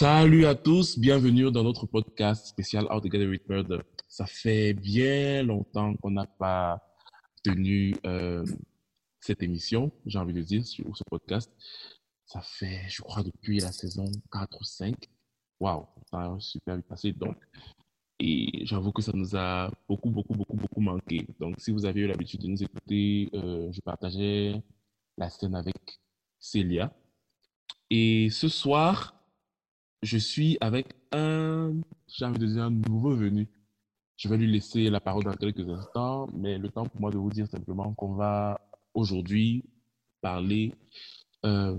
Salut à tous, bienvenue dans notre podcast spécial Out Together with Murder. Ça fait bien longtemps qu'on n'a pas tenu euh, cette émission, j'ai envie de dire, sur ce podcast. Ça fait, je crois, depuis la saison 4 ou 5. Waouh, ça a super vite passé. Donc, et j'avoue que ça nous a beaucoup, beaucoup, beaucoup, beaucoup manqué. Donc, si vous avez eu l'habitude de nous écouter, euh, je partageais la scène avec Célia. Et ce soir, je suis avec un, j'ai envie de nouveau venu. Je vais lui laisser la parole dans quelques instants, mais le temps pour moi de vous dire simplement qu'on va aujourd'hui parler euh,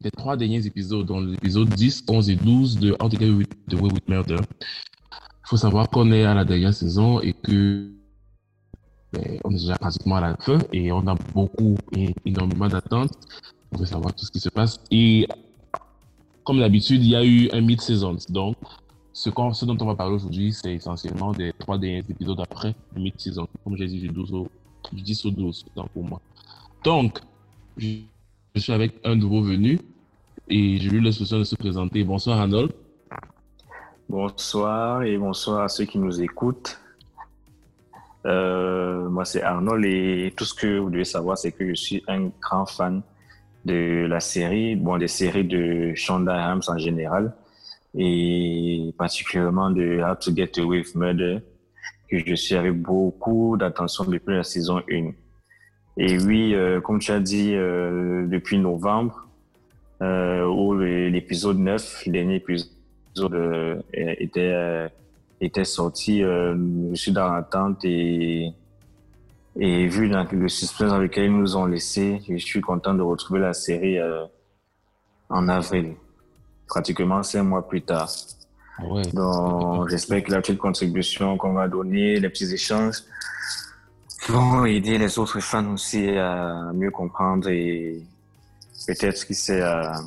des trois derniers épisodes, donc les épisodes 10, 11 et 12 de How to Get the Way with Murder. Il faut savoir qu'on est à la dernière saison et que ben, on est déjà pratiquement à la fin et on a beaucoup et énormément d'attentes. On veut savoir tout ce qui se passe. Et comme d'habitude, il y a eu un mid-season. Donc, ce, dont on va parler aujourd'hui, c'est essentiellement des trois derniers épisodes après le mid-season. Comme j'ai dit, du, 12 au, du 10 au 12 donc pour moi. Donc, je, suis avec un nouveau venu et je lui laisse de se présenter. Bonsoir, Arnold. Bonsoir et bonsoir à ceux qui nous écoutent. Euh, moi, c'est Arnold et tout ce que vous devez savoir, c'est que je suis un grand fan de la série, bon, des séries de Shonda Rhimes en général et particulièrement de How to Get Away with Murder, que je suis avec beaucoup d'attention depuis la saison 1. Et oui, euh, comme tu as dit, euh, depuis novembre, euh, où l'épisode 9, le dernier épisode euh, était, euh, était sorti, euh, je suis dans l'attente et, et vu le suspense dans lequel ils nous ont laissé, je suis content de retrouver la série en avril, pratiquement cinq mois plus tard. Ouais. Donc, j'espère que la petite contribution qu'on va donner, les petits échanges, vont aider les autres fans aussi à mieux comprendre et peut-être qui sait à,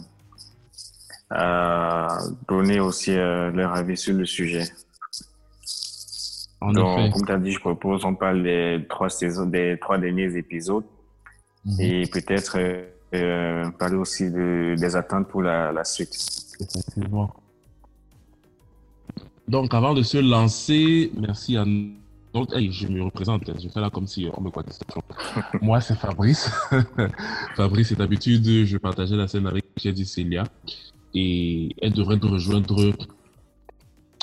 à donner aussi euh, leur avis sur le sujet. En Donc, effet. comme tu as dit, je propose, on parle des trois saisons, des trois derniers épisodes mm -hmm. et peut-être euh, parler aussi de, des attentes pour la, la suite. Effectivement. Donc, avant de se lancer, merci à donc, hey, je me représente, je fais là comme si on me connaissait. Moi, c'est Fabrice. Fabrice, c'est d'habitude, je partageais la scène avec Jedi Celia et elle devrait nous rejoindre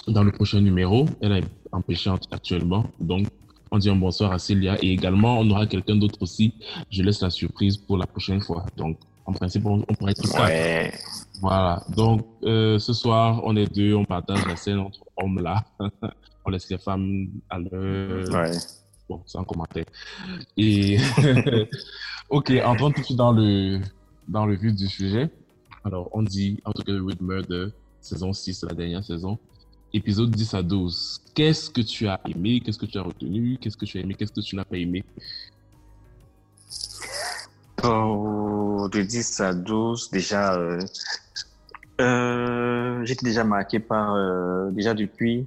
dans le prochain numéro. Elle est empêchante actuellement. Donc, on dit un bonsoir à Célia et également, on aura quelqu'un d'autre aussi. Je laisse la surprise pour la prochaine fois. Donc, en principe, on, on pourrait être ouais. Voilà. Donc, euh, ce soir, on est deux, on partage la scène entre hommes là. on laisse les femmes à l'heure. Ouais. Bon, sans commentaire. Et, ok, entrons tout de suite dans le, dans le vif du sujet. Alors, on dit How to Get Away with Murder, saison 6, la dernière saison, épisode 10 à 12. Qu'est-ce que tu as aimé? Qu'est-ce que tu as retenu? Qu'est-ce que tu as aimé? Qu'est-ce que tu n'as pas aimé? Oh, De 10 à 12, déjà, euh, euh, j'étais déjà marqué par, euh, déjà depuis,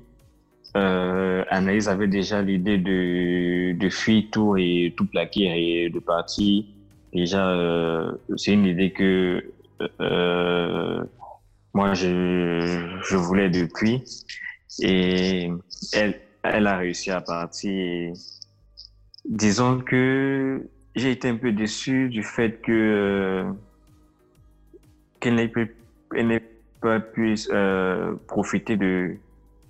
Anaïs avait déjà l'idée de, de fuir tout et tout plaquer et de partir. Déjà, c'est une idée que moi, je, je voulais depuis. Et elle, elle a réussi à partir. Et disons que j'ai été un peu déçu du fait que euh, qu'elle n'ait pas pu euh, profiter de,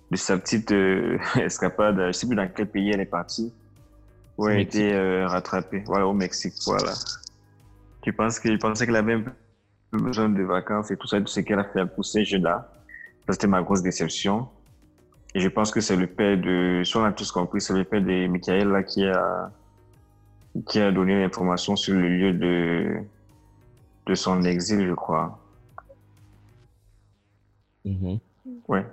de sa petite euh, escapade. Je sais plus dans quel pays elle est partie. Où elle a été rattrapée. Voilà, au Mexique. Voilà. Tu penses que, je pensais qu'elle avait un peu besoin de vacances et tout ça, tout ce qu'elle a fait pour ces jeux-là. Ça, c'était ma grosse déception. Et je pense que c'est le père de, si on a tous compris, c'est le père de Michael là, qui a, qui a donné l'information sur le lieu de, de son exil, je crois. Mm -hmm. Ouais.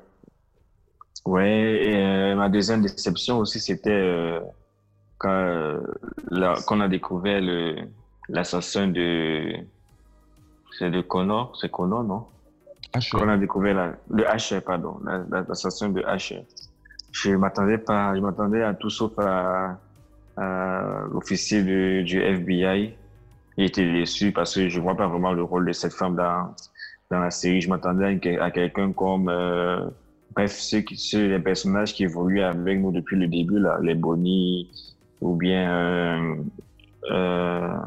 Ouais, et euh, ma deuxième déception aussi, c'était euh, quand, euh, quand on a découvert l'assassin de. C'est de Connor, c'est Connor, non? H. Quand on a découvert la, le H, pardon, l'assassin de H. Je m'attendais pas, je m'attendais à tout sauf à, à l'officier du FBI. J'ai été déçu parce que je vois pas vraiment le rôle de cette femme dans, dans la série. Je m'attendais à, quelqu'un comme, euh, bref, ceux, ceux, les personnages qui évoluent avec nous depuis le début, là, les Bonnie, ou bien euh, euh,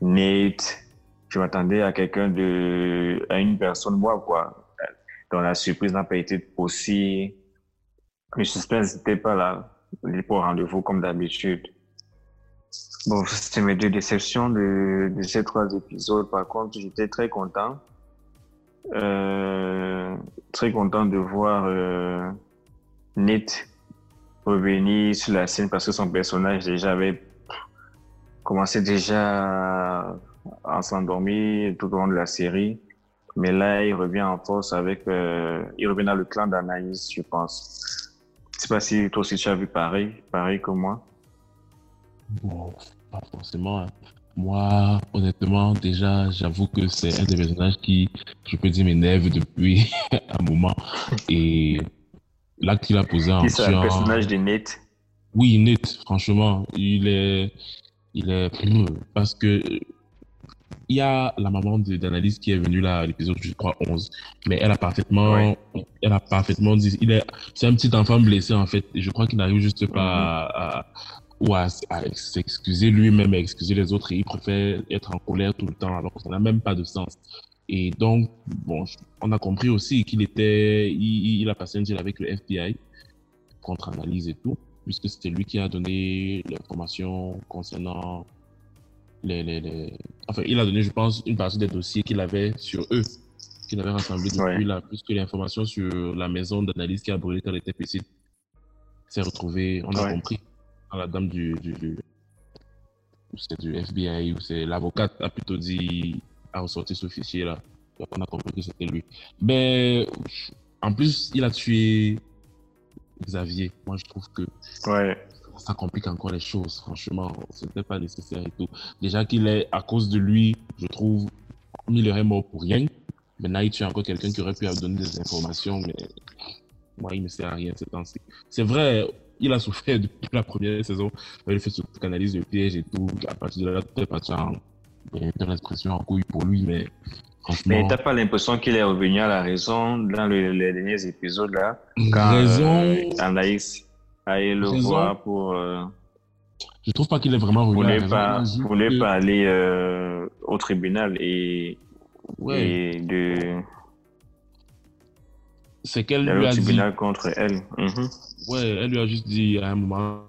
Nate. Je m'attendais à quelqu'un de, à une personne, moi, quoi. Dont la surprise n'a pas été aussi, le suspense n'était pas là. Il pour rendez-vous comme d'habitude. Bon, c'était mes deux déceptions de, de, ces trois épisodes. Par contre, j'étais très content. Euh, très content de voir euh, Nate revenir sur la scène parce que son personnage déjà avait commencé déjà à s'endormir tout au long de la série. Mais là, il revient en force avec, euh, il revient dans le clan d'Anaïs, je pense. Je sais pas si toi aussi tu as vu pareil, pareil que moi. Bon, pas forcément. Hein. Moi, honnêtement, déjà, j'avoue que c'est un des personnages qui, je peux dire, m'énerve depuis un moment. Et là qu'il a posé en C'est un personnage de Nate? Oui, Nate, franchement. Il est, il est, parce que il y a la maman d'analyse qui est venue là à l'épisode, je crois, 11. Mais elle a parfaitement, elle a parfaitement dit, il est, c'est un petit enfant blessé, en fait. Et je crois qu'il n'arrive juste pas mm-hmm. à, ou à, s'excuser lui-même, à excuser les autres, et il préfère être en colère tout le temps, alors que ça n'a même pas de sens. Et donc, bon, on a compris aussi qu'il était, il, a passé un deal avec le FBI, contre-analyse et tout, puisque c'était lui qui a donné l'information concernant les, les, les, Enfin, il a donné, je pense, une partie des dossiers qu'il avait sur eux, qu'il avait rassemblés depuis là, puisque l'information sur la maison d'analyse qui a brûlé quand elle était petite s'est retrouvée, on a compris la dame du, du, c'est du FBI ou c'est l'avocate a plutôt dit a ressorti ce fichier là. Donc on a compris que c'était lui. Mais en plus, il a tué Xavier. Moi, je trouve que ouais. Ça complique encore les choses. Franchement, c'était pas nécessaire et tout. Déjà qu'il est à cause de lui, je trouve, il aurait mort pour rien. Maintenant, il tue encore quelqu'un qui aurait pu donner des informations, mais moi, il ne sert à rien ces temps-ci. C'est vrai, il a souffert depuis la première saison. Il fait ce analyse de piège et tout. À partir de là, tout est parti en. une l'expression en couille pour lui, mais franchement. Mais t'as pas l'impression qu'il est revenu à la raison dans les derniers épisodes là Quand raison... Euh, Anaïs le voir pour. Euh, je trouve pas qu'il est vraiment à la raison. Pas, voulait pas aller euh, au tribunal et. Ouais. Et de c'est qu'elle lui a dit. contre elle. Mhm. Ouais, elle lui a juste dit à un moment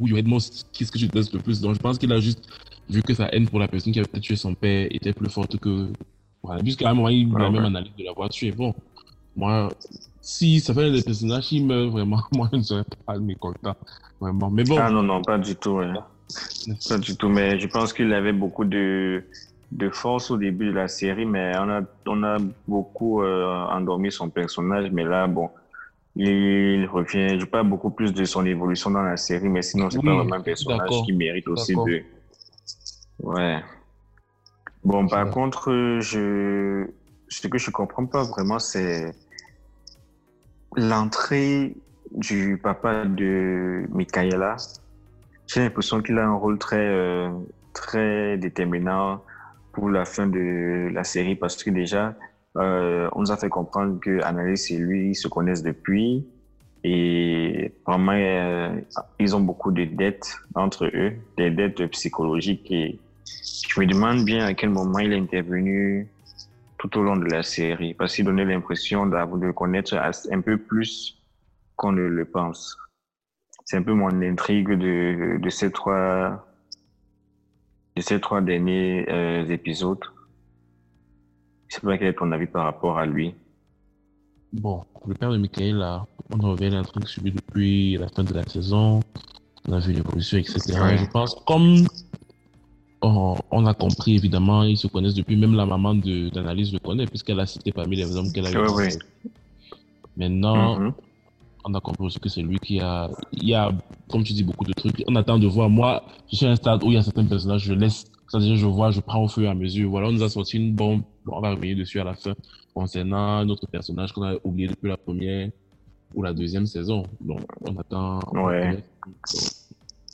oui, honnêtement, qu'est-ce que je déteste le plus? Donc, je pense qu'il a juste vu que sa haine pour la personne qui avait tué son père était plus forte que. Voilà, puisqu'à un moment, il a même analysé de l'avoir tué. Bon, moi, si ça fait des personnages qui meurent vraiment, moi, je ne serais pas mécontent. Vraiment. Mais bon. Ah non, non, pas du tout. Pas du tout. Mais je pense qu'il avait beaucoup de de force au début de la série, mais on a, on a beaucoup euh, endormi son personnage. Mais là, bon, il revient. Je parle beaucoup plus de son évolution dans la série, mais sinon, c'est pas vraiment un personnage qui mérite aussi de. Ouais. Bon, par contre, je... ce que je comprends pas vraiment, c'est l'entrée du papa de Michaela. J'ai l'impression qu'il a un rôle très, euh, très déterminant pour la fin de la série parce que déjà, euh, on nous a fait comprendre que Annalise et lui se connaissent depuis et vraiment, euh, ils ont beaucoup de dettes entre eux, des dettes psychologiques et je me demande bien à quel moment il est intervenu tout au long de la série parce qu'il donnait l'impression de connaître un peu plus qu'on ne le pense. C'est un peu mon intrigue de, de ces trois ces trois derniers euh, épisodes. Je sais pas quel est ton avis par rapport à lui. Bon, le père de Michael, là, on revient à un truc subi depuis la fin de la saison. On a vu l'évolution, etc. Je pense, comme on, a compris, évidemment, ils se connaissent depuis, même la maman d'analyse le connaît, puisqu'elle a cité parmi les hommes qu'elle a eu. Maintenant, mm-hmm on a compris aussi que c'est lui qui a. Il y a, comme tu dis, beaucoup de trucs. On attend de voir. Moi, je suis à un stade où il y a certains personnages, je laisse. C'est-à-dire, je vois, je prends au fur et à mesure. Voilà, on nous a sorti une bombe. on va revenir dessus à la fin. Concernant notre personnage qu'on a oublié depuis la première ou la deuxième saison. Donc, on attend. Ouais.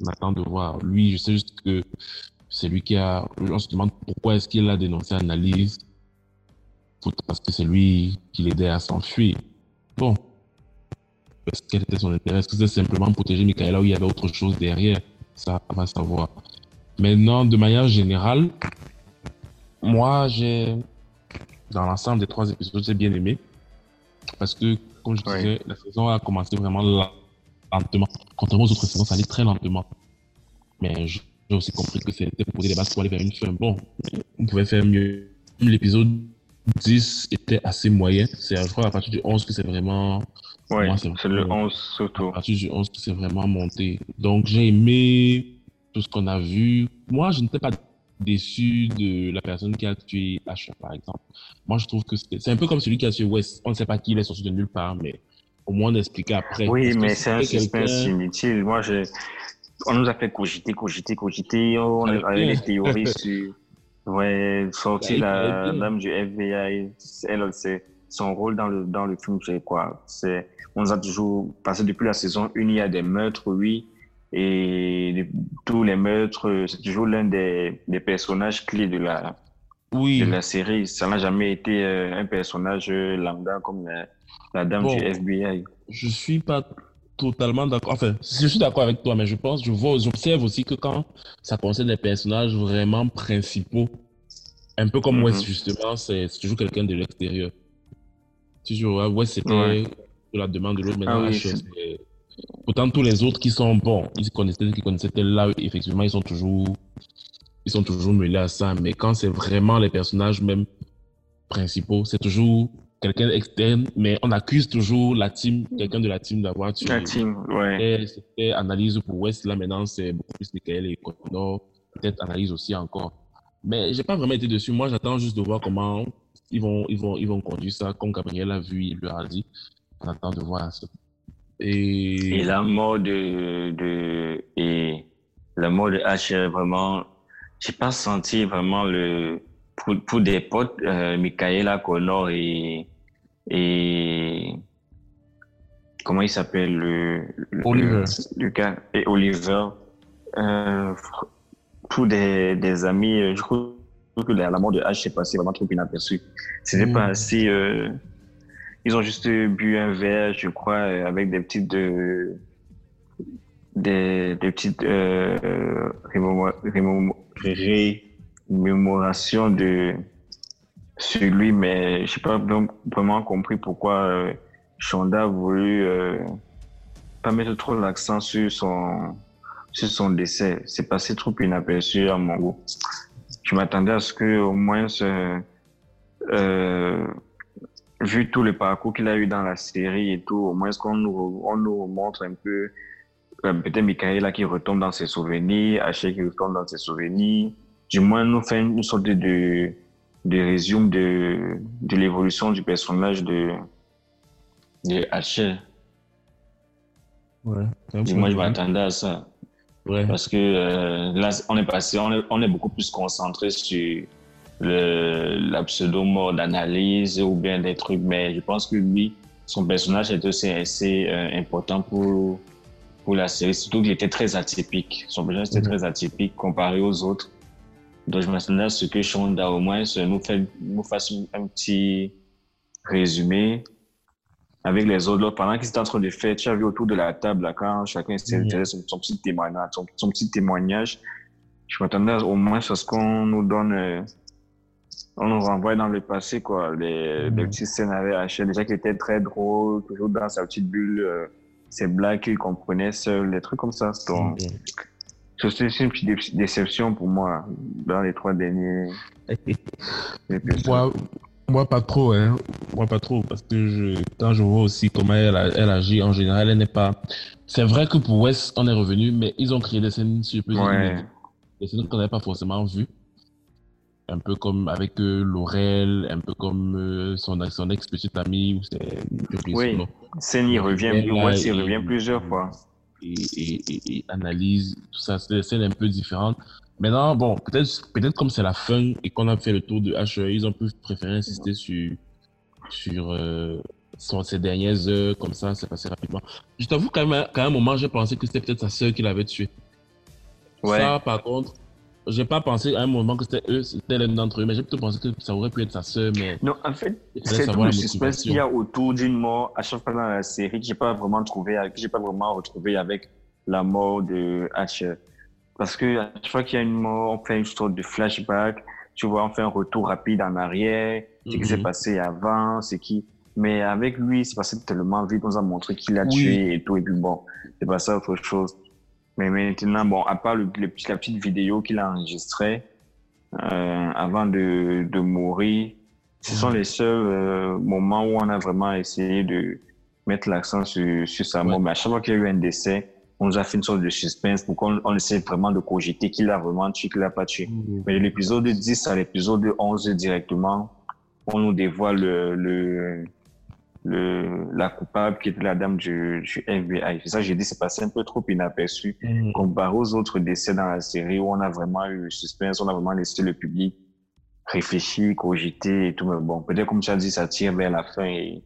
On attend de voir. Lui, je sais juste que c'est lui qui a. On se demande pourquoi est-ce qu'il a dénoncé Analyse parce que c'est lui qui l'aidait à s'enfuir. Bon. Parce quel était son intérêt? Est-ce que c'est simplement protéger Michaela ou il y avait autre chose derrière? Ça, on va savoir. Maintenant, de manière générale, moi, j'ai, dans l'ensemble des trois épisodes, j'ai bien aimé. Parce que, comme je disais, la saison a commencé vraiment lentement. Contrairement aux autres saisons, ça allait très lentement. Mais j'ai aussi compris que c'était pour poser les bases pour aller vers une fin. Bon, on pouvait faire mieux. L'épisode 10 était assez moyen. C'est, je crois, à partir du 11 que c'est vraiment. Ouais, c'est le 11 surtout. À partir du 11 que c'est vraiment monté. Donc, j'ai aimé tout ce qu'on a vu. Moi, je n'étais pas déçu de la personne qui a tué Asher, par exemple. Moi, je trouve que c'est un peu comme celui qui a tué West. On ne sait pas qui il est sorti de nulle part, mais au moins on expliquer après. Oui, mais c'est un suspense inutile. Moi, je... on nous a fait cogiter, cogiter, cogiter. On avait des théories sur. Ouais, sortir la dame du FBI, elle, c'est son rôle dans le, dans le film, c'est quoi? C'est, on nous a toujours passé depuis la saison 1, il y a des meurtres, oui, et tous les meurtres, c'est toujours l'un des, des, personnages clés de la, oui. de la série. Ça n'a jamais été euh, un personnage lambda comme la, dame du FBI. Je suis pas totalement d'accord. Enfin, je suis d'accord avec toi, mais je pense, je vois, j'observe aussi que quand ça concerne des personnages vraiment principaux, un peu comme West, mm-hmm. justement, c'est toujours quelqu'un de l'extérieur. Toujours, West, c'était de la demande de l'autre, mais ah, oui, Pourtant, tous les autres qui sont bons, ils connaissaient, qui connaissaient là, effectivement, ils sont toujours, ils sont toujours mêlés à ça. Mais quand c'est vraiment les personnages même principaux, c'est toujours quelqu'un externe, mais on accuse toujours la team, quelqu'un de la team d'avoir tué. La team, ouais. C'était analyse pour West, là maintenant c'est beaucoup plus Michael et Connor, peut-être analyse aussi encore. Mais j'ai pas vraiment été dessus. Moi, j'attends juste de voir comment ils vont, ils vont, ils vont conduire ça, comme Gabriel a vu, il lui a dit. On attend de voir ça. Et... la mort de, de, et la mort de H, vraiment, j'ai pas senti vraiment le, pour, pour des potes, euh, Michaela Connor et, et, comment il s'appelle le, Oliver. Le, gars, et Oliver, euh, pour des, des amis, euh, je trouve que la, mort de H s'est passée vraiment trop inaperçue. C'était mm. pas assez, euh, ils ont juste bu un verre, je crois, avec des petites de, des, des petites euh, rémémorations de sur lui, mais je n'ai pas vraiment compris pourquoi euh, Shonda a voulu euh, pas mettre trop l'accent sur son sur son décès. C'est passé trop inaperçu à mon goût. Je m'attendais à ce que au moins ce, euh, vu tout le parcours qu'il a eu dans la série et tout, au moins qu'on nous, on nous montre un peu euh, peut-être Michaela qui retombe dans ses souvenirs, Haché qui retombe dans ses souvenirs, du moins nous fait une sorte de, de résumé de, de l'évolution du personnage de, de. Ouais, moins, je m'attendais à ça. Ouais. Parce que euh, là, on est passé, on est, on est beaucoup plus concentré sur le, la pseudo-mode d'analyse ou bien des trucs, mais je pense que lui, son personnage est aussi assez euh, important pour, pour la série, surtout qu'il était très atypique. Son personnage était mhm. très atypique comparé aux autres. Donc je m'attendais à ce que Shonda au moins nous, fait, nous fasse un petit résumé avec les autres. Pendant qu'ils étaient en train de faire, tu as vu autour de la table, quand chacun s'intéresse son, petit témoignage, son, petit témoignage, je m'attendais au moins à ce qu'on nous donne euh, on nous renvoie dans le passé, quoi. Les, mm. petites scènes avec H, déjà qui était très drôle, toujours dans sa petite bulle, euh, ses blagues qu'il comprenait seul, des trucs comme ça. Donc, mm. C'est une petite déception pour moi dans les trois derniers moi, moi, pas trop, hein. Moi, pas trop, parce que je, quand je vois aussi comment elle, elle agit, en général, elle n'est pas. C'est vrai que pour West, on est revenu, mais ils ont créé des scènes surprises. Ouais. Des scènes qu'on n'avait pas forcément vues un peu comme avec euh, Laurel, un peu comme euh, son, son ex-petite amie. Oui, Seni revient, il revient plusieurs fois. Et, et, et, analyse tout ça, c'est des scènes un peu différentes. Maintenant, bon, peut-être peut comme c'est la fin et qu'on a fait le tour de HE, ils ont pu préférer insister sur, sur, euh, sur ces dernières heures, comme ça, c'est passé rapidement. Je t'avoue qu'à un, un moment, j'ai pensé que c'était peut-être sa sœur qui l'avait tué. Ouais. Ça, par contre, j'ai pas pensé à un moment que c'était eux, c'était l'un d'entre eux, mais j'ai plutôt pensé que ça aurait pu être sa sœur, mais. Non, en fait, c'est tout le suspense qu'il y a autour d'une mort à chaque fois dans la série que j'ai pas vraiment trouvé, que j'ai pas vraiment retrouvé avec la mort de Hatcher. Parce que à chaque fois qu'il y a une mort, on fait une sorte de flashback, tu vois, on fait un retour rapide en arrière, ce qui Mhm. s'est passé avant, c'est qui. Mais avec lui, c'est passé tellement vite, on nous a montré qu'il a Oui. tué et tout, et puis bon, c'est passé à autre chose. Mais maintenant, bon, à part le, le la petite vidéo qu'il a enregistrée euh, avant de, de mourir, ce sont Mhm. les seuls euh, moments où on a vraiment essayé de mettre l'accent sur, sur sa mort. Ouais. Mais à chaque fois qu'il y a eu un décès, on nous a fait une sorte de suspense pour qu'on on essaie vraiment de cogiter qu'il a vraiment tué, qu'il n'a pas tué. Mais de l'épisode 10 à l'épisode 11 directement, on nous dévoile le, le, le- la coupable qui était la dame du, du FBI. Ça j'ai dit, c'est passé un peu trop inaperçu Mhm. comparé aux autres décès dans la série où on a vraiment eu le suspense, on a vraiment laissé le public réfléchir, cogiter et tout. Mais bon, peut-être comme tu as dit, ça tire vers la fin et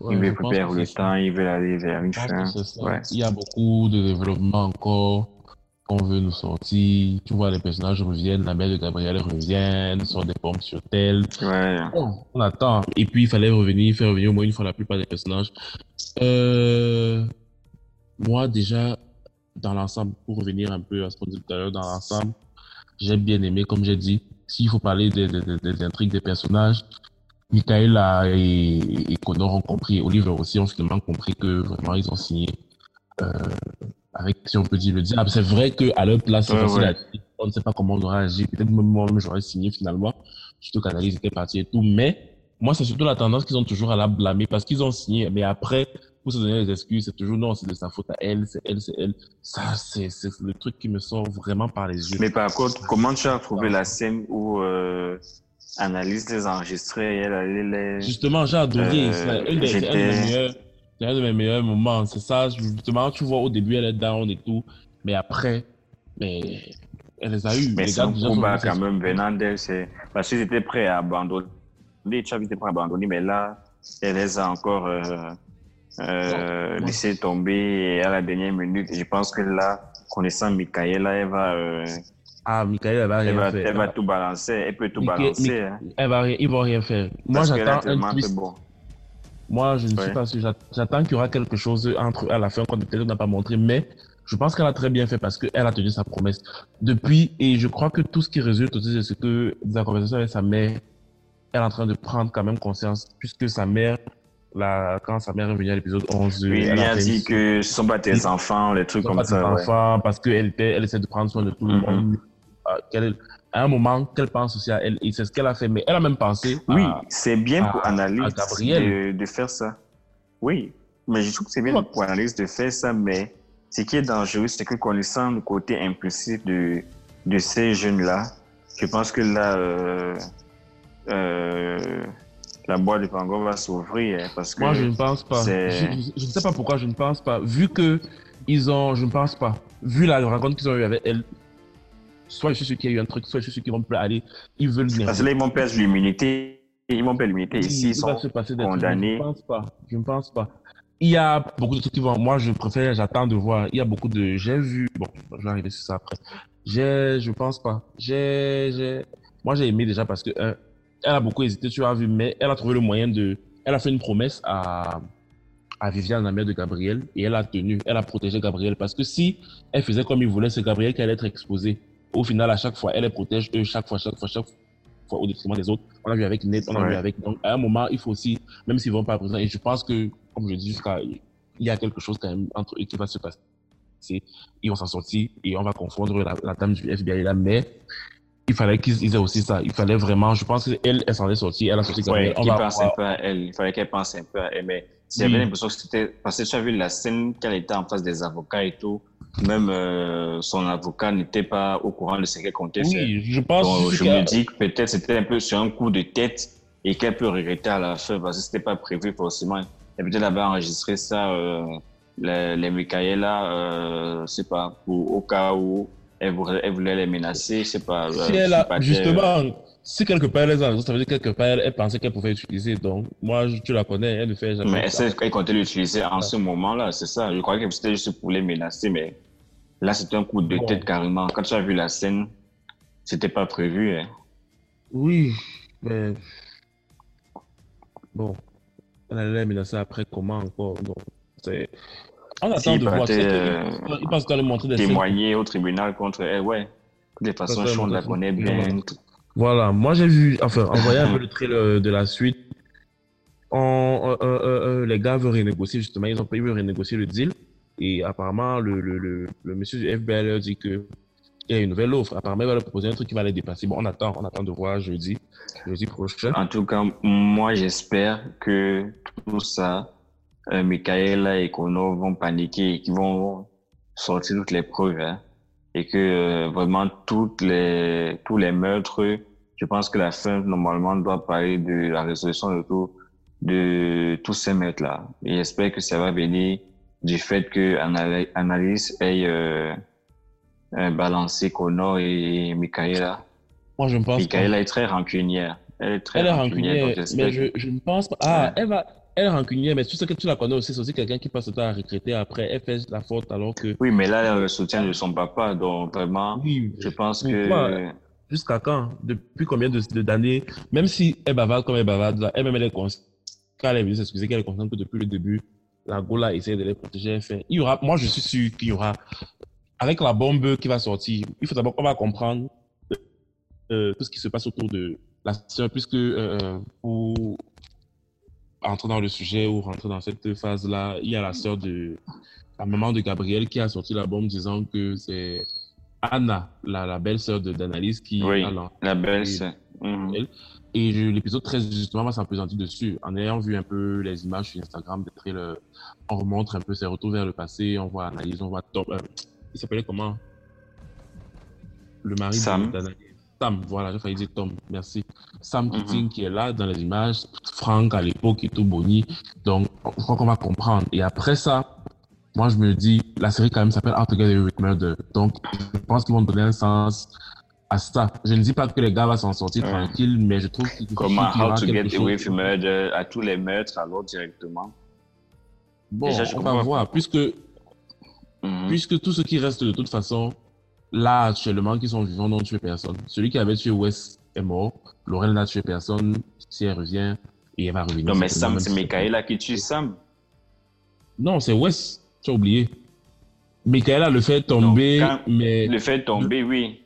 Ouais, il veut perdre le ça. temps, il veut aller vers une fin. Ouais. Il y a beaucoup de développement encore qu'on veut nous sortir. Tu vois, les personnages reviennent, la mère de Gabriel revient, sort des pommes sur tel. Ouais. Bon, on attend. Et puis, il fallait revenir, faire revenir au moins une fois la plupart des personnages. Euh, moi, déjà, dans l'ensemble, pour revenir un peu à ce qu'on disait tout à l'heure, dans l'ensemble, j'ai bien aimé, comme j'ai dit, s'il faut parler des, des, des- des intrigues des personnages, Michaela et, et Connor ont compris, Oliver aussi ont finalement compris que vraiment ils ont signé euh, avec, si on peut dire, le diable. C'est vrai qu'à leur place, c'est Ouais, facile ouais. à dire. On ne sait pas comment on aurait agi. Peut-être même moi-même, j'aurais signé finalement, surtout qu'Analyse était partie et tout. Mais moi, c'est surtout la tendance qu'ils ont toujours à la blâmer parce qu'ils ont signé. Mais après, pour se donner les excuses, c'est toujours non, c'est de sa faute à elle, c'est elle, c'est elle. Ça, c'est le truc qui me sort vraiment par les yeux. Mais par contre, comment tu as trouvé la scène où euh, Analyse les enregistrait et elle allait les... Justement, j'ai adoré. Euh, c'est un, des- c'est un de mes meilleurs, moments. C'est ça, justement, tu vois, au début, elle est down et tout. Mais après, mais elle les a eu. Mais c'est un quand même venant d'elle. c'est- Parce qu'ils étaient prêts à abandonner. Chavi était prêt à abandonner, mais là, elle les a encore euh, euh, Non. laissé tomber à la dernière minute. Et je pense que là, connaissant Michaela, elle va, euh, Ah, Michael, elle va elle rien va, faire. elle va tout balancer. Elle peut tout Michael- balancer. Hein. Elle va ils vont rien faire. Moi, j'attends un twist. bon. Moi, je ne suis pas sûr. J'att- J'attends qu'il y aura quelque chose entre à la fin qu'on peut-être n'a pas montré, mais je pense qu'elle a très bien fait parce qu'elle a tenu sa promesse depuis. Et je crois que tout ce qui résulte aussi de ce que de la conversation avec sa mère, elle est en train de prendre quand même conscience, puisque sa mère, la, quand sa mère est venue à l'épisode 11, Oui, elle a dit que ce sont pas tes enfants, les trucs comme pas ça. ouais. enfants parce qu'elle était, elle essaie de prendre soin de tout le Mhm. monde. Euh, à un moment, qu'elle pense aussi à elle, et c'est ce qu'elle a fait. Mais elle a même pensé Oui, c'est bien pour Analyse de, de faire ça. Oui, mais je trouve que c'est bien pour Analyse de faire ça, mais ce qui est dangereux, c'est que connaissant le côté impulsif de, de ces jeunes-là, je pense que là, euh, euh, la boîte de Pango va s'ouvrir hein, parce que Moi, je ne pense pas. je- je ne sais pas pourquoi je ne pense pas. Vu que ils ont, je ne pense pas. Vu la rencontre qu'ils ont eue avec elle, soit je suis sûr qu'il y a eu un truc, soit je suis sûr qu'ils vont plus aller. Ils veulent parce que là, ils vont perdre l'immunité. Ils vont perdre l'immunité. Ici, ils sont se passer condamnés. Je ne pense pas. Je ne pense pas. Il y a beaucoup de trucs qui vont. Moi, je préfère, j'attends de voir. Il y a beaucoup de. J'ai vu. Bon, je vais arriver sur ça après. J'ai, je pense pas. J'ai, j'ai. Moi, j'ai aimé déjà parce que euh, elle a beaucoup hésité, tu as vu, mais elle a trouvé le moyen de. Elle a fait une promesse à à Viviane, la mère de Gabriel, et elle a tenu, elle a protégé Gabriel parce que si elle faisait comme il voulait, c'est Gabriel qui allait être exposé. Au final, à chaque fois, elle les protège eux, chaque fois, chaque fois, chaque fois, au détriment des autres. On a vu avec Ned, on a Ouais. vu avec. Donc, à un moment, il faut aussi, même s'ils vont pas présent, et je pense que, comme je dis jusqu'à, il y a quelque chose quand même entre eux qui va se passer. Ils vont s'en sortir et on va confondre la, la dame du FBI là, mais il fallait qu'ils aient aussi ça. Il fallait vraiment, je pense qu'elle, elle s'en est sortie, elle a sorti Gabriel. Ouais, on va pense un peu à elle. Il fallait qu'elle pense un peu à elle. Mais j'avais Oui. l'impression que c'était. Parce que tu as vu la scène qu'elle était en face des avocats et tout. Même euh, son avocat n'était pas au courant de ce qu'elle comptait faire. Oui, je pense Donc, je me dis que peut-être c'était un peu sur un coup de tête et qu'elle peut regretter à la fin parce que c'était pas prévu forcément. Et peut-être avait enregistré ça, euh, les, les Michaela, euh, c'est pas, pour, au cas où elle voulait, elle voulait les menacer, je sais pas. euh, si elle a, justement, si quelque part elle les a enregistrés, ça veut dire que quelque part elle, elle pensait qu'elle pouvait utiliser. Donc, moi, je- tu la connais, elle ne fait jamais Mais ça. qu'elle comptait l'utiliser en ce moment-là? C'est ça. Je croyais que c'était juste pour les menacer, mais là, c'était un coup de Bon. tête carrément. Quand tu as vu la scène, C'était pas prévu. Hein. Oui, mais bon, on allait menacer après comment encore? Donc, c'est... On attend de voir. Euh, il pense qu'elle montrer des témoigner au tribunal contre elle, ouais. De toute façon, on la connaît bien. Voilà, moi j'ai vu, enfin, en voyant un peu le trailer de la suite, on, euh, euh, les gars veulent renégocier justement, ils ont pas veulent renégocier le deal. Et apparemment, le, le, le, monsieur du FBI leur dit que il y a une nouvelle offre. Apparemment, il va leur proposer un truc qui va les dépasser. Bon, on attend, on attend de voir jeudi, jeudi prochain. En tout cas, moi, j'espère que tout ça, euh, Michaela et Kono vont paniquer et qu'ils vont sortir toutes les preuves. Hein, et que euh, vraiment, toutes les, tous les meurtres, je pense que la fin, normalement, doit parler de la résolution de, tout, de tous ces meurtres-là. Et j'espère que ça va venir du fait que Annalise ait... Euh, euh, balancer Connor et Michaela. Moi, je pense Michaela est très rancunière. Elle est très elle rancunière. Rancunière mais je, je, ne pense pas. Ah, elle va. Elle est rancunière, mais tu sais que tu la connais aussi. C'est aussi quelqu'un qui passe le temps à regretter après. Elle fait la faute alors que. Oui, mais là, elle a le soutien de son papa. Donc, vraiment, oui, je pense que. Jusqu'à quand? Depuis combien d'années de, Même si elle bavarde comme elle bavarde, elle-même, elle est consciente. Quand elle est venue s'excuser, qu'elle est consciente que depuis le début, la Gola essaie de les protéger. Fait. Il y aura, moi, je suis sûr qu'il y aura avec la bombe qui va sortir, il faut d'abord qu'on va comprendre euh, tout ce qui se passe autour de la sœur, puisque euh, pour entrer dans le sujet ou rentrer dans cette phase-là, il y a la sœur de la maman de Gabriel qui a sorti la bombe disant que c'est Anna, la, la belle-sœur d'Analyse, qui oui, la belle-sœur. Mhm. Et l'épisode 13, justement, va s'appesantir dessus. En ayant vu un peu les images sur Instagram, des trailers, on remonte un peu ses retours vers le passé, on voit Analyse, on voit Top, euh, il s'appelait comment? Le mari Sam. Sam, voilà, j'ai dire Tom, merci. Sam Mhm. qui est là dans les images, Franck à l'époque et tout, Bonnie. Donc, je crois qu'on va comprendre. Et après ça, moi, je me dis, la série quand même s'appelle How to Get Away with Murder. Donc, je pense qu'ils vont donner un sens à ça. Je ne dis pas que les gars vont s'en sortir Ouais. tranquille, mais je trouve qu'il Comment qu'il y aura How to Get Away with Murder à tous les meurtres, alors directement. Bon, Déjà, je on va voir, puisque Mhm. Puisque tout ce qui reste de toute façon, là actuellement, qui sont vivants, n'ont tué personne. Celui qui avait tué Wes est mort. Laurel n'a tué personne. Si elle revient, et elle va revenir. Non, mais Sam, c'est Michaela qui tue Sam. Non, c'est Wes. Tu as oublié. Michaela le fait tomber, Non, mais. Le fait tomber, oui.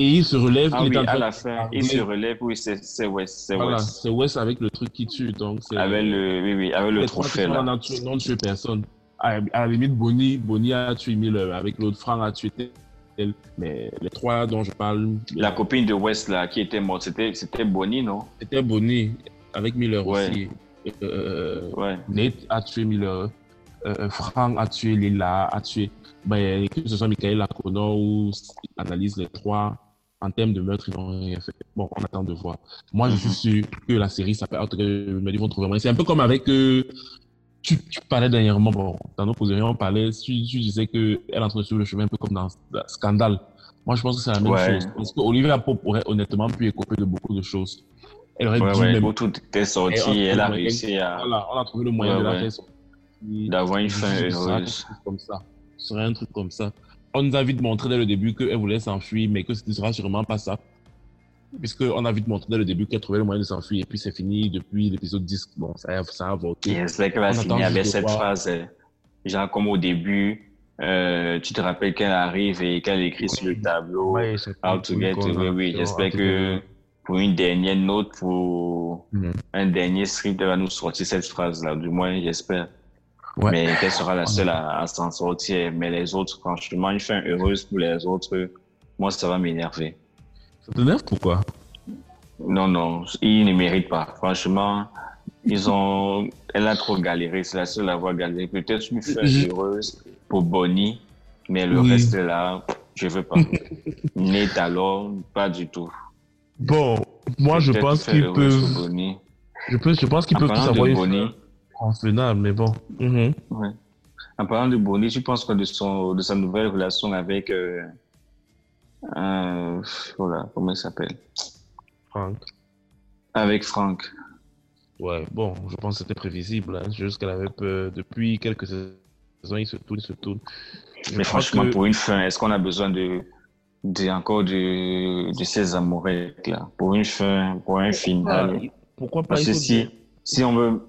Et il se relève. Ah il oui, est en à train la de- fin, il se relève, oui, c'est c'est Wes, c'est Voilà, c'est Wes avec le truc qui tue. Donc. Avec le, oui, oui, avec le trophée, là n'ont tué- tué personne. À, à la limite, Bonnie, Bonnie a tué Miller avec l'autre. Frank a tué tel. Mais les trois dont je parle. La copine de Wes, là, qui était morte, c'était c'était Bonnie, non? C'était Bonnie avec Miller Ouais. aussi. Euh, Ouais. Nate a tué Miller. Euh, Frank a tué Lila, a tué. Ben, que ce soit Michael Lacono ou analyse les trois. En termes de meurtre, ils n'ont rien fait. Bon, on attend de voir. Moi, je suis sûr que la série s'appelle Out mais ils vont trouver. C'est un peu comme avec. euh, tu, tu parlais dernièrement, bon, dans nos positions, on parlait, tu, tu disais qu'elle est en train de suivre le chemin un peu comme dans Scandale. Moi, je pense que c'est la même Ouais. chose. Parce qu'Olivia Pope aurait honnêtement pu écoper de beaucoup de choses. Elle aurait Ouais, dû ouais, même tout on sorti, elle a réussi à, Voilà, on a trouvé le moyen de la faire d'avoir une fin heureuse. comme ça. Ce serait un truc comme ça. On nous a vite montré dès le début qu'elle voulait s'enfuir, mais que ce ne sera sûrement pas ça. Puisqu'on a vite montré dès le début qu'elle trouvait le moyen de s'enfuir, et puis c'est fini depuis l'épisode 10. Bon, ça a, ça a avorté. Et c'est qu'elle va finir avec cette voir. phrase, euh, genre comme au début, euh, tu te rappelles qu'elle arrive et qu'elle écrit sur le tableau, How to get away, oui. J'espère que pour une dernière note, pour Mhm. un dernier script, elle va nous sortir cette phrase-là, du moins, j'espère. Ouais. Mais qu'elle sera la seule à, à s'en sortir. Mais les autres, franchement, une fin heureuse pour les autres, moi, ça va m'énerver. Ça t'énerve pourquoi Non, non, ils ne méritent pas. Franchement, ils ont, elle a trop galéré. C'est la seule à avoir galéré. Peut-être une fin heureuse pour Bonnie, mais le Oui. reste là, je veux pas. Nate alors, pas du tout. Bon, moi je pense qu'ils peuvent. Je, peux, je pense qu'ils En peuvent tous avoir une convenable, mais bon. Mhm. ouais. En parlant de Bonnie, je pense que de son, de sa nouvelle relation avec, euh, euh, voilà, comment il s'appelle? Franck. Avec Frank. Ouais, bon, je pense que c'était prévisible. Hein. C'est juste qu'elle avait peur. Depuis quelques saisons, il se tourne, il se tourne. Je Mais franchement, que- pour une fin, est-ce qu'on a besoin de, de, encore de, de ces amourettes là? Pour une fin, pour un final. Pourquoi pas? Parce que si, si on veut,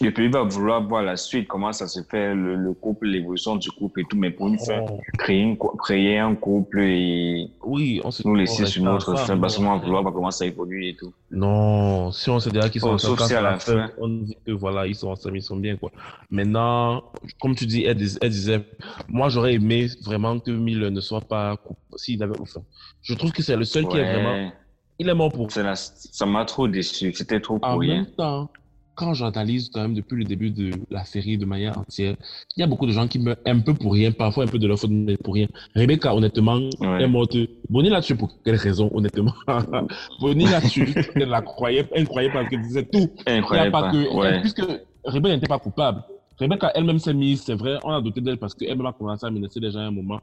le pays va vouloir voir la suite, comment ça se fait, le, le couple, l'évolution du couple et tout, mais pour une fin, Oh, créer, une créer un couple et oui, on se nous laisser sur notre fin, parce qu'on va non. vouloir voir comment ça évolue et tout. Non, si on sait déjà qu'ils sont Oh, ensemble, sauf si à la fin, fin- on dit que voilà, ils sont ensemble, ils sont bien, quoi. Maintenant, comme tu dis, elle, dis- elle disait, moi, j'aurais aimé vraiment que Mille ne soit pas coupé. S'il avait, enfin, je trouve que c'est le seul qui est vraiment, il est mort pour la- ça m'a trop déçu, c'était trop En pour rien. même temps, quand j'analyse quand même depuis le début de la série de manière entière, il y a beaucoup de gens qui meurent un peu pour rien, parfois un peu de leur faute, mais pour rien. Rebecca, honnêtement, Ouais. est morte. Bonnie l'a tuée pour quelle raison, honnêtement? Bonnie l'a tuée, elle la croyait, elle croyait parce qu'elle disait tout. A Incroyable, pas que, ouais. puisque Rebecca n'était pas coupable. Rebecca elle-même s'est mise, c'est vrai, on a douté d'elle parce qu'elle-même a commencé à menacer les gens à un moment.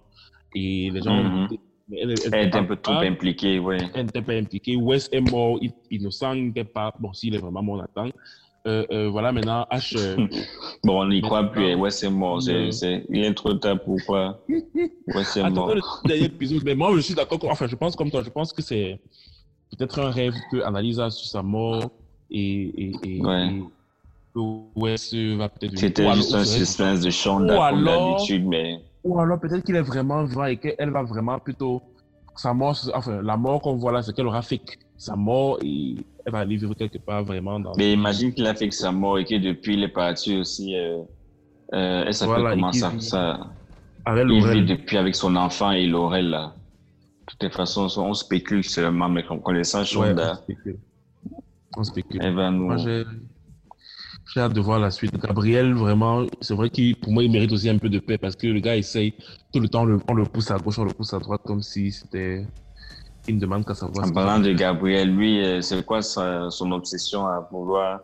Et les gens ont Mhm. douté. Elle, Elle était pas un peu trop impliquée, ouais. elle n'était pas impliquée. Wes est mort, il- innocent, il n'était pas. Bon, s'il est vraiment mort, on attend. Euh, euh, voilà, maintenant, H. euh, Bon, on n'y croit plus, ouais, c'est mort, c'est, c'est, il est trop tard, pourquoi? Ouais, c'est mort. attendez le dernier épisode. Mais moi, je suis d'accord. Enfin, je pense comme toi. Je pense que c'est peut-être un rêve que Annalise a sur sa mort et. et, et, Ouais. et Wes va peut-être. C'était ou alors- juste ou un suspense de Ou Shonda comme alors- d'habitude, mais Ou alors peut-être qu'il est vraiment vrai et qu'elle va vraiment plutôt. Sa mort, enfin, la mort qu'on voit là, c'est qu'elle aura fait sa mort et elle va aller vivre quelque part vraiment dans. Mais imagine qu'il a fait que sa mort et que depuis il est parti aussi, euh, euh, elle s'appelle Voilà, comment ça, ça, Avec il vit Laurel. depuis avec son enfant et Laurel là. De toutes les façons, on spécule seulement, mais comme connaissant Ouais, Shonda, on spécule. On spécule. elle va nous. Moi, j'ai hâte de voir la suite. Gabriel, vraiment, c'est vrai qu'il, pour moi, il mérite aussi un peu de paix parce que le gars essaye tout le temps, on le pousse à gauche, on le pousse à droite, comme si c'était une demande qu'à savoir. En parlant de Gabriel, lui, euh, c'est quoi sa- son obsession à vouloir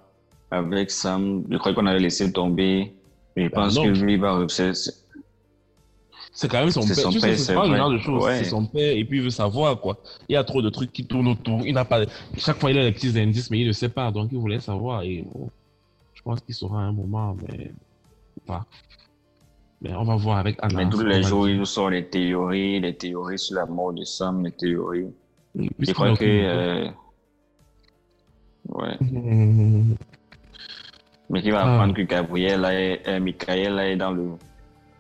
avec Sam? Je croyais qu'on avait laissé tomber. Je pense non. que lui va. c'est- c'est- quand même son père. son Tu père, c'est c'est pas le genre de choses. Ouais. C'est son père et puis il veut savoir, quoi. Il y a trop de trucs qui tournent autour. Il n'a pas, chaque fois, il a des petits indices, mais il ne sait pas. Donc, il voulait savoir et bon, je pense qu'il saura à un moment, mais pas. Mais on va voir avec Anna. Mais tous les jours, il nous sort les théories, les théories sur la mort de Sam, les théories. Je crois que. aucune- euh, Ouais. Mmh. Mais qui va Ah. apprendre que Gabriel, euh, Michael, est dans le.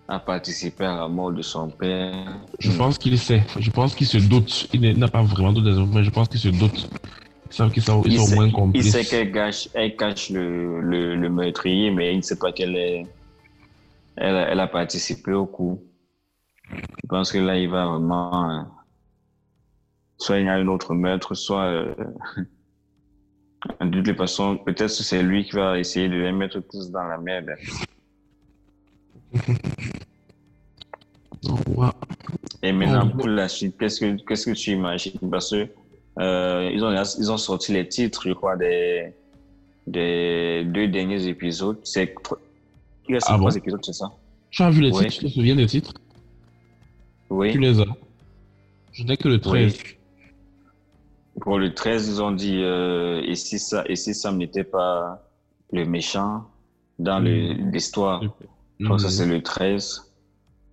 a participé à la mort de son père. Je pense qu'il sait. Je pense qu'il se doute. Il n'a pas vraiment raisons, mais je pense qu'il se doute. Ils savent qu'ils sont, ils Il sait, moins il complices. sait qu'elle cache, elle cache le, le, le meurtrier, mais il ne sait pas qu'elle est. Elle, a- elle a participé au coup. Je pense que là, il va vraiment. euh, soit il y a un autre meurtre, soit. euh, de toutes les façons, peut-être que c'est lui qui va essayer de les mettre tous dans la merde. Wow. Et maintenant, pour la suite, qu'est-ce que, qu'est-ce que tu imagines? Parce que euh, ils, ont, ils ont sorti les titres, je crois, des, des deux derniers épisodes. C'est il reste Ah trois bon? épisodes, c'est ça? Tu as vu les titres Tu te souviens des titres Tu Oui. les as Je n'ai que le 13. Pour le 13, ils ont dit euh, et, si ça, et si Sam n'était pas le méchant dans le- Mhm. l'histoire? Je crois que ça, c'est le 13.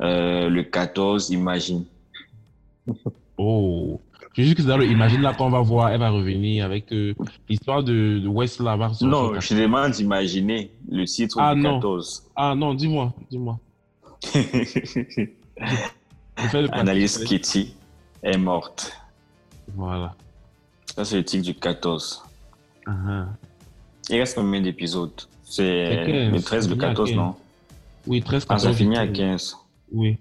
Euh, le 14, imagine. Oh. Je juste que c'est dans le Imagine là qu'on va voir, elle va revenir avec euh, l'histoire de, de West là. Non, je demande d'imaginer le titre Ah, du non. 14. Ah non, dis-moi, dis-moi. Annalise Kitty est morte. Voilà. Ça, c'est le titre du 14. Uh-huh. Il reste combien d'épisodes? C'est C'est 15, le 13, le ça finit à 14, 15. non Oui, 13, Ah, 14. ça finit à 15. 15. Oui.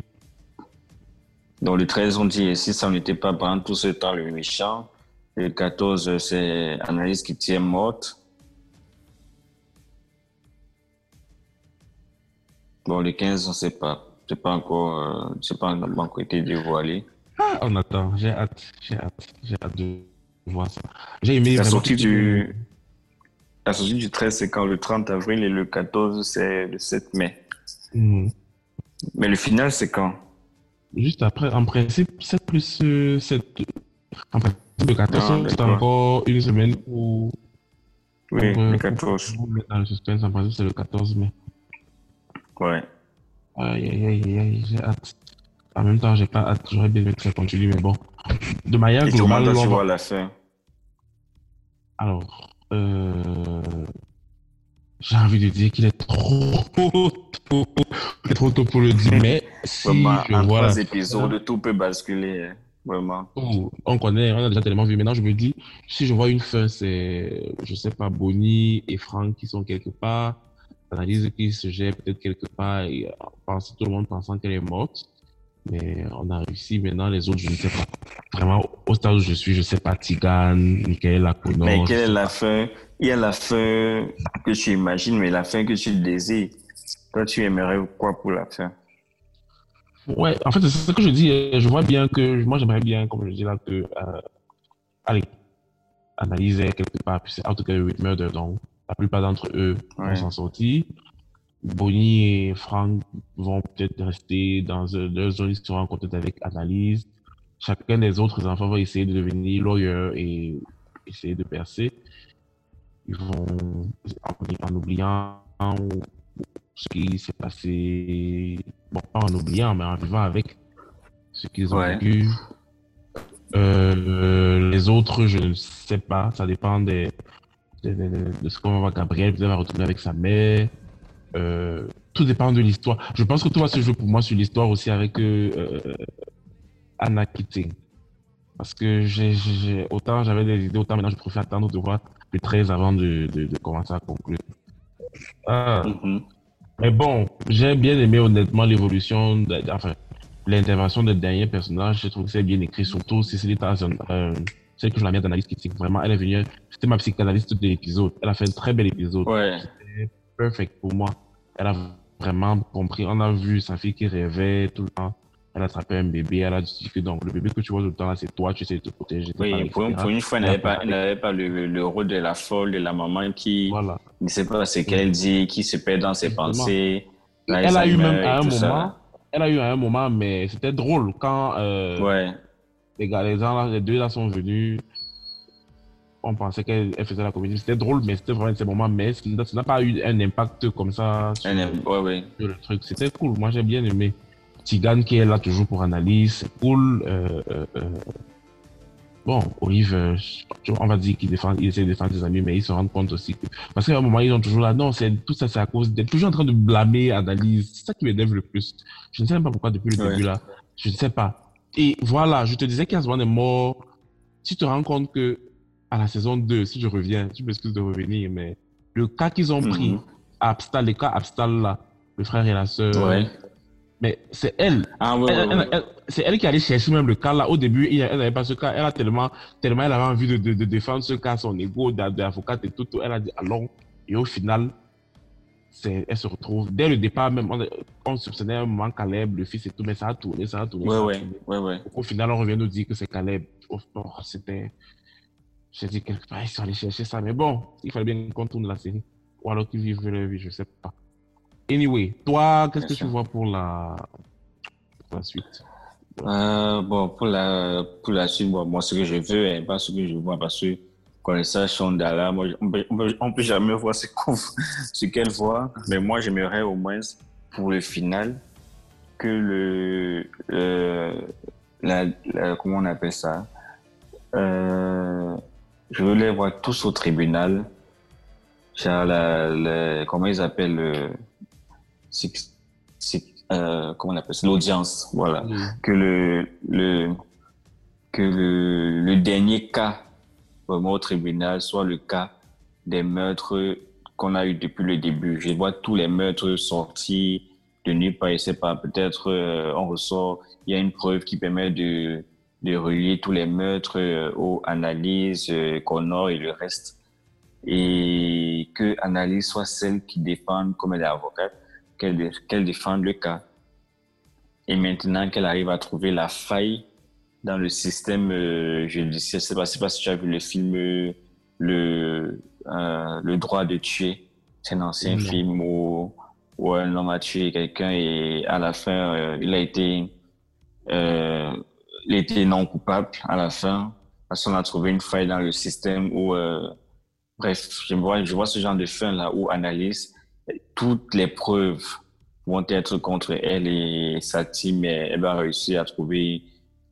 Donc, le 13, on dit, et si ça n'était pas pendant tout ce temps le méchant, le 14, c'est Annalise Kitty est morte. Bon, le 15, on ne sait pas. C'est pas encore, euh, c'est pas encore été dévoilé. Ah, on attend. J'ai hâte. J'ai hâte. J'ai hâte de voir ça. J'ai aimé La sortie du, la sortie du 13, c'est quand le 30 avril et le 14, c'est le 7 mai. Mhm. Mais le final, c'est quand? Juste après, en principe, 7 plus euh, 7. En principe, le 14, Ah, c'est encore une semaine où. Oui, le 14. Vous mettre dans le suspense, en principe, c'est le 14 mai. Ouais. Aïe, aïe, aïe, aïe, j'ai hâte. en même temps, j'ai pas, j'aurais bien aimé que ça continue, mais bon. De manière globale, comment tu l'on- vois la fin alors, euh, j'ai envie de dire qu'il est trop tôt, trop tôt pour le dire, mais si Vraiment, je en vois la trois épisodes, tout peut basculer. Vraiment. Oh, on connaît, on a déjà tellement vu. Maintenant, je me dis, si je vois une fin, c'est, je sais pas, Bonnie et Franck qui sont quelque part, Analyse qui se gère peut-être quelque part, et euh, pense, tout le monde pensant qu'elle est morte. Mais on a réussi. Maintenant, les autres, je ne sais pas. Vraiment, au stade où je suis, je sais pas, Tigane, Michael mais quelle est la fin? Il y a la fin que tu imagines, mais la fin que tu désires. Toi, tu aimerais quoi pour la fin? Ouais, en fait, c'est ce que je dis. Je vois bien que, moi, j'aimerais bien, comme je dis là, que, euh, allez, analyser quelque part, puis c'est How to Get Away with Murder, donc la plupart d'entre eux Ouais. s'en sortir. Bonnie et Frank vont peut-être rester dans euh, leur zone, ils seront en contact avec Analyse. Chacun des autres enfants va essayer de devenir lawyer et essayer de percer. Ils vont, en, en oubliant ce qui s'est passé, bon, pas en oubliant, mais en vivant avec ce qu'ils ont Ouais. vécu. Euh, les autres, je ne sais pas, ça dépend des, de ce qu'on va voir Gabriel, peut-être va retourner avec sa mère. Euh, tout dépend de l'histoire. Je pense que tout va se jouer pour moi sur l'histoire aussi avec euh, euh, Anna Keating. Parce que j'ai, j'ai- autant j'avais des idées, autant maintenant je préfère attendre de voir le 13 avant de, de, de commencer à conclure. Ah, Mhm. mais bon, j'ai bien aimé honnêtement l'évolution, de- enfin, l'intervention des derniers personnages. Je trouve que c'est bien écrit, surtout Cecily Tarzan, euh, celle que je la mets d'analyse critique. Vraiment, elle est venue, c'était ma psychanalyste de l'épisode. Elle a fait un très bel épisode. Ouais. Perfect pour moi. Elle a vraiment compris. On a vu sa fille qui rêvait tout le temps. Elle a attrapé un bébé. Elle a dit que donc, le bébé que tu vois tout le temps là, c'est toi, tu sais de te protéger. Oui, pour, une- fois, elle n'avait pas, elle pas le, le rôle de la folle, de la maman qui Voilà. ne sait pas ce qu'elle dit, qui se perd dans ses pensées. Elle a eu même à un ça, moment, elle a eu à un moment, mais c'était drôle quand euh. Ouais. les gars, les, gens les deux là sont venus. On pensait qu'elle elle faisait la comédie. C'était drôle, mais c'était vraiment ces moments. Mais ça n'a- pas eu un impact comme ça sur, Elle aime- ouais, ouais. sur le truc. C'était cool. Moi, j'ai bien aimé. Tigane qui est là toujours pour analyse. C'est cool. Euh, euh, euh. Bon, Olive, euh, on va dire qu'il défend, il essaie de défendre ses amis, mais il se rend compte aussi que. Parce qu'à un moment, ils ont toujours là. Non, c'est tout ça, c'est à cause d'être toujours en train de blâmer analyse. C'est ça qui m'énerve le plus. Je ne sais même pas pourquoi depuis le Ouais. début là. Je ne sais pas. Et voilà, je te disais souvent des morts. Tu te rends compte que à la saison 2, si je reviens, tu m'excuses de revenir, mais le cas qu'ils ont pris Mhm. Abstal, les cas Abstal là, le frère et la sœur, Ouais. mais c'est elle. Ah, ouais, Elle- ouais, elle- ouais. elle- c'est elle qui allait chercher même le cas là. Au début, elle n'avait pas ce cas. Elle a tellement, tellement elle avait envie de, de, de défendre ce cas, son ego d'a- d'avocate et tout. tout. Elle a dit allons. Et au final, c'est, elle se retrouve. Dès le départ, même, on, on soupçonnait un moment Caleb, le fils et tout, mais ça a tourné, ça a tourné. Ouais, ça a ouais, tourné. ouais, ouais. Au final, on revient nous dire que c'est Caleb. Oh, oh, c'était. J'ai dit quelque part, ils sont allés chercher ça. Mais bon, il fallait bien qu'on tourne la série. Ou alors qu'ils vivent leur vie, je sais pas. Anyway, toi, qu'est-ce que tu vois pour la, pour la suite? Euh, bon, pour la, pour la suite, bon, moi, ce que je veux et pas ce que je vois, parce que connaissant Chandala, moi, on peut, on peut, jamais voir ce qu'elle voit, mais moi, j'aimerais au moins, pour le final, que le, euh, la, la- comment on appelle ça, euh, je veux les voir tous au tribunal, la, la- comment ils appellent, euh, euh, comment on appelle l'audience, voilà. Que le, le, que le, le dernier cas vraiment au tribunal soit le cas des meurtres qu'on a eu depuis le début. Je vois tous les meurtres sortis de nulle part, et c'est pas peut-être euh, on ressort, il y a une preuve qui permet de, de relier tous les meurtres euh, aux analyses, euh, Connor et le reste. Et que Analyse soit celle qui défende comme elle est avocate, qu'elle qu'elle défende le cas et maintenant qu'elle arrive à trouver la faille dans le système euh, judiciaire. Je sais pas, je sais pas si tu as vu le film euh, le, euh, le droit de tuer. C'est un ancien film où, où un homme a tué quelqu'un et à la fin, euh, il a été, euh, il était non coupable à la fin parce qu'on a trouvé une faille dans le système où, euh, bref, je vois, je vois ce genre de fin là où analyse toutes les preuves vont être contre elle et sa team, elle va réussir à trouver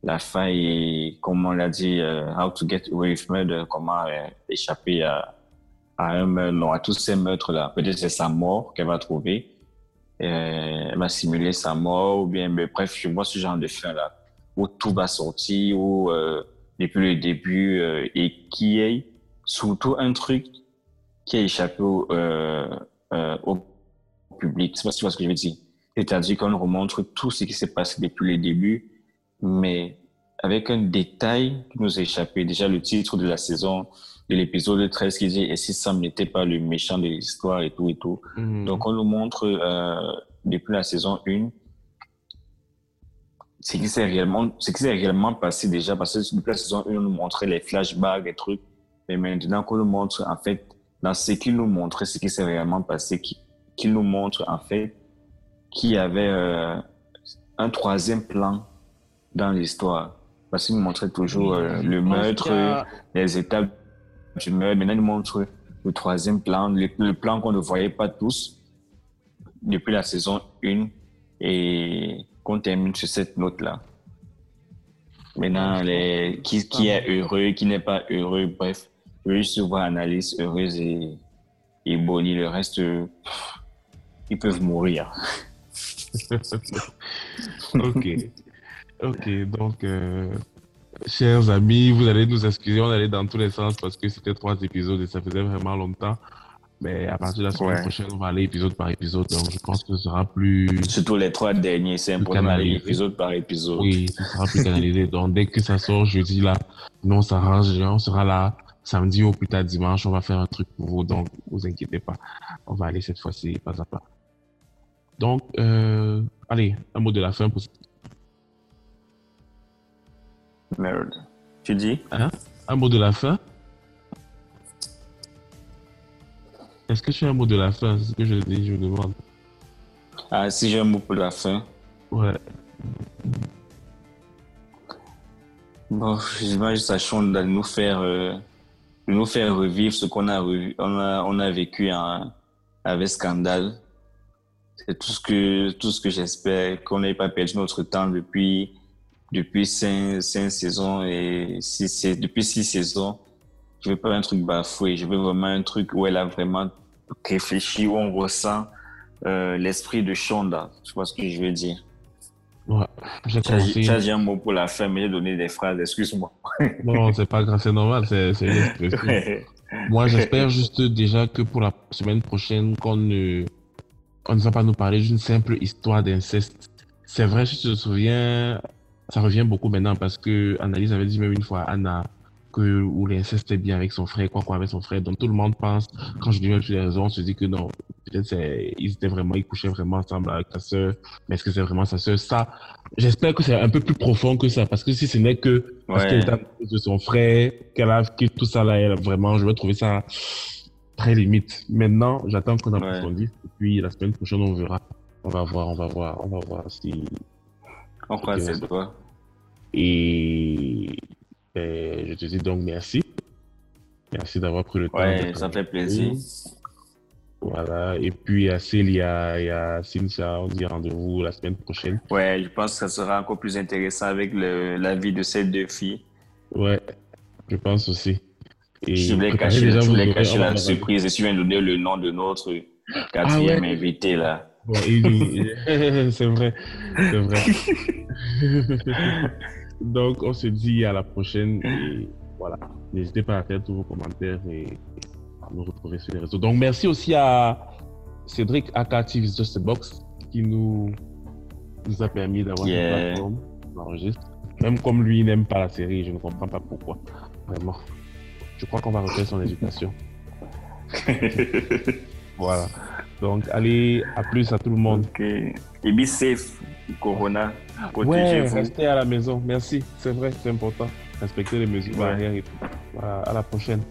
la faille et, comme on l'a dit, euh, how to get away with murder, comment euh, échapper à, à un meurtre, à tous ces meurtres-là. Peut-être c'est sa mort qu'elle va trouver. Elle va simuler sa mort, ou bien, mais bref, je vois ce genre de fin-là, où tout va sortir, où depuis le début, et qui est surtout un truc qui a échappé au, au public. Je sais pas si tu vois ce que je veux dire. C'est-à-dire qu'on nous remontre tout ce qui s'est passé depuis le début, mais avec un détail qui nous a échappé. Déjà, le titre de la saison, de l'épisode 13 qui dit « Et si Sam n'était pas le méchant de l'histoire et tout et tout mhm. Donc, on nous montre euh, depuis la saison 1 ce qui s'est réellement, ce qui s'est réellement passé déjà, parce que depuis la saison 1, on nous montrait les flashbacks et trucs. Mais maintenant qu'on nous montre, en fait, dans ce qu'il nous montrait, ce qui s'est réellement passé, qu'il nous montre, en fait, qu'il y avait euh, un troisième plan dans l'histoire. Parce qu'il nous montrait toujours euh, le meurtre, les étapes du meurtre. Maintenant, il nous montre le troisième plan, le, plan qu'on ne voyait pas tous depuis la saison 1 et qu'on termine sur cette note-là. Maintenant, les, qui, qui est heureux, qui n'est pas heureux, bref, juste voir analyse heureuse et, et bonnie. Le reste, ils peuvent mourir. ok. Ok, donc, euh, chers amis, vous allez nous excuser, on allait dans tous les sens parce que c'était trois épisodes et ça faisait vraiment longtemps. Mais à partir de la semaine prochaine, on va aller épisode par épisode. Donc, je pense que ce sera plus. Surtout les trois derniers, c'est important d'aller épisode par épisode. Oui, ce sera plus canalisé. Donc, dès que ça sort jeudi, là, nous, on s'arrange, on sera là samedi ou plus tard dimanche. On va faire un truc pour vous. Donc, vous inquiétez pas. On va aller cette fois-ci pas à pas. Donc, euh, allez, un mot de la fin pour Merde. Tu dis? Hein? Un mot de la fin? Est-ce que tu as un mot de la fin? C'est ce que je dis, je demande. Ah, si j'ai un mot pour la fin Ouais. Bon, j'imagine sachant de nous faire, euh, de nous faire revivre ce qu'on a, on a, on a vécu avec Scandale. C'est tout ce que, tout ce que j'espère, qu'on n'ait pas perdu notre temps depuis depuis cinq, cinq saisons et six, depuis six saisons, je veux pas un truc bafoué, je veux vraiment un truc où elle a vraiment réfléchi, où on ressent euh, l'esprit de Shonda. Tu vois ce que je veux dire? Ouais, j'ai un mot pour la fin, mais j'ai donné des phrases, excuse-moi. non, c'est pas grave, c'est normal, c'est Moi, j'espère juste déjà que pour la semaine prochaine, qu'on ne, on ne va pas nous parler d'une simple histoire d'inceste. C'est vrai, je te souviens, ça revient beaucoup maintenant parce que Annalise avait dit même une fois à Anna que où l'inceste est bien avec son frère, quoi quoi avec son frère. Donc tout le monde pense, quand je dis même sur les raisons, on se dit que non, peut-être ils étaient vraiment, ils couchaient vraiment ensemble avec sa sœur, mais est-ce que c'est vraiment sa sœur? Ça, j'espère que c'est un peu plus profond que ça, parce que si ce n'est que parce qu'elle est de son frère, qu'elle a que tout ça là, elle, vraiment, je vais trouver ça très limite. Maintenant, j'attends qu'on approfondisse, et puis la semaine prochaine, on verra. On va voir, on va voir, on va voir si on croise les Et je te dis donc merci. Merci d'avoir pris le temps. Ouais, ça fait plaisir. Voilà. Et puis, à Célia et à Cynthia, on dit rendez-vous la semaine prochaine. Ouais, je pense que ça sera encore plus intéressant avec le, la vie de ces deux filles. Ouais, je pense aussi. Et je voulais cacher, je voulais cacher la surprise et tu viens de donner le nom de notre quatrième ah invité là. c'est vrai, c'est vrai. Donc, on se dit à la prochaine et voilà. N'hésitez pas à faire tous vos commentaires et à nous retrouver sur les réseaux. Donc, merci aussi à Cédric Akati Just a Box qui nous, nous a permis d'avoir une plateforme d'enregistre. Même comme lui n'aime pas la série, je ne comprends pas pourquoi. Vraiment. Je crois qu'on va refaire son éducation. voilà. Donc, allez, à plus à tout le monde. Ok. Et be safe, Corona. Ouais, restez à la maison. Merci. C'est vrai, c'est important. Respectez les mesures barrières et tout. à la prochaine.